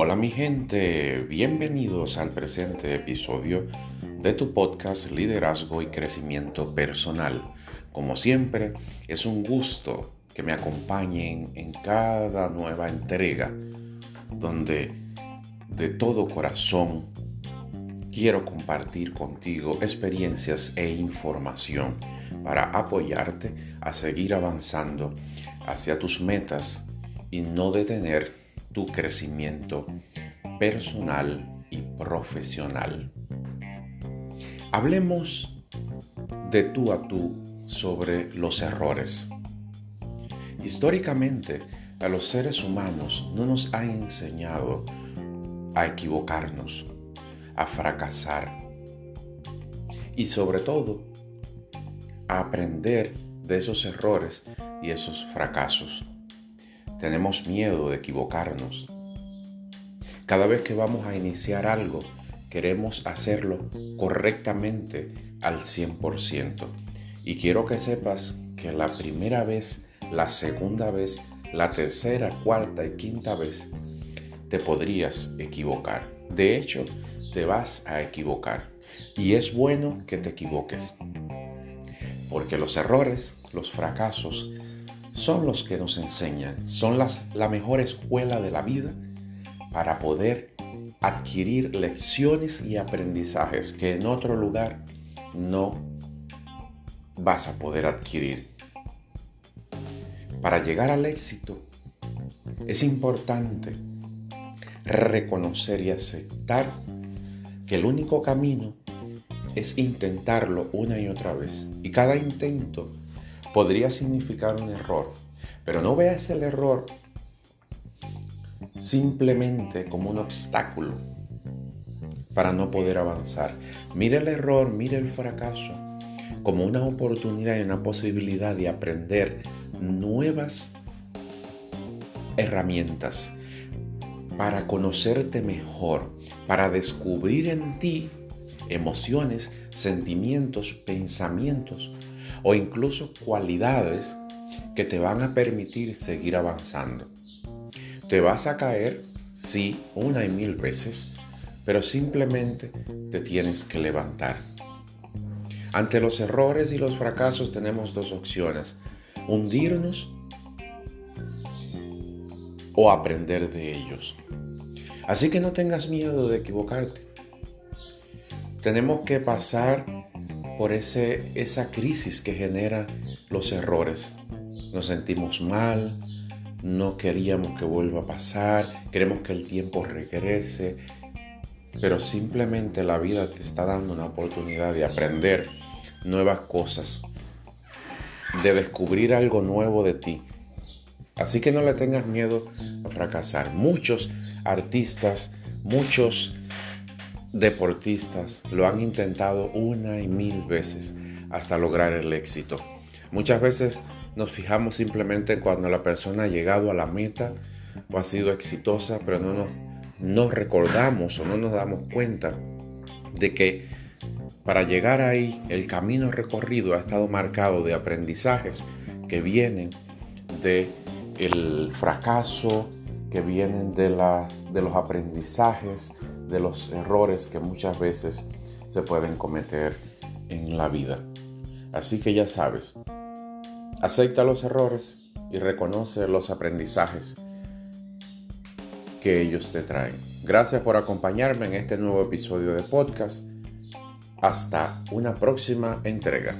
Hola mi gente, bienvenidos al presente episodio de tu podcast Liderazgo y Crecimiento Personal. Como siempre, es un gusto que me acompañen en cada nueva entrega donde de todo corazón quiero compartir contigo experiencias e información para apoyarte a seguir avanzando hacia tus metas y no detener tu crecimiento personal y profesional. Hablemos de tú a tú sobre los errores. Históricamente, a los seres humanos no nos han enseñado a equivocarnos, a fracasar y sobre todo a aprender de esos errores y esos fracasos. Tenemos miedo de equivocarnos. Cada vez que vamos a iniciar algo, queremos hacerlo correctamente al 100%. Y quiero que sepas que la primera vez, la segunda vez, la tercera, cuarta y quinta vez, te podrías equivocar. De hecho, te vas a equivocar. Y es bueno que te equivoques. Porque los errores, los fracasos, son los que nos enseñan, son las, la mejor escuela de la vida para poder adquirir lecciones y aprendizajes que en otro lugar no vas a poder adquirir. Para llegar al éxito es importante reconocer y aceptar que el único camino es intentarlo una y otra vez. Y cada intento podría significar un error, pero no veas el error simplemente como un obstáculo para no poder avanzar. Mire el error, mire el fracaso como una oportunidad y una posibilidad de aprender nuevas herramientas para conocerte mejor, para descubrir en ti emociones, sentimientos, pensamientos o incluso cualidades que te van a permitir seguir avanzando. Te vas a caer, sí, una y mil veces, pero simplemente te tienes que levantar. Ante los errores y los fracasos tenemos dos opciones, hundirnos o aprender de ellos. Así que no tengas miedo de equivocarte. Tenemos que pasar por ese, esa crisis que genera los errores. Nos sentimos mal, no queríamos que vuelva a pasar, queremos que el tiempo regrese, pero simplemente la vida te está dando una oportunidad de aprender nuevas cosas, de descubrir algo nuevo de ti. Así que no le tengas miedo a fracasar. Muchos artistas, muchos deportistas lo han intentado una y mil veces hasta lograr el éxito. Muchas veces nos fijamos simplemente cuando la persona ha llegado a la meta o ha sido exitosa, pero no nos, recordamos o no nos damos cuenta de que para llegar ahí el camino recorrido ha estado marcado de aprendizajes que vienen de el fracaso, que vienen de, las, de los aprendizajes de los errores que muchas veces se pueden cometer en la vida. Así que ya sabes, acepta los errores y reconoce los aprendizajes que ellos te traen. Gracias por acompañarme en este nuevo episodio de podcast. Hasta una próxima entrega.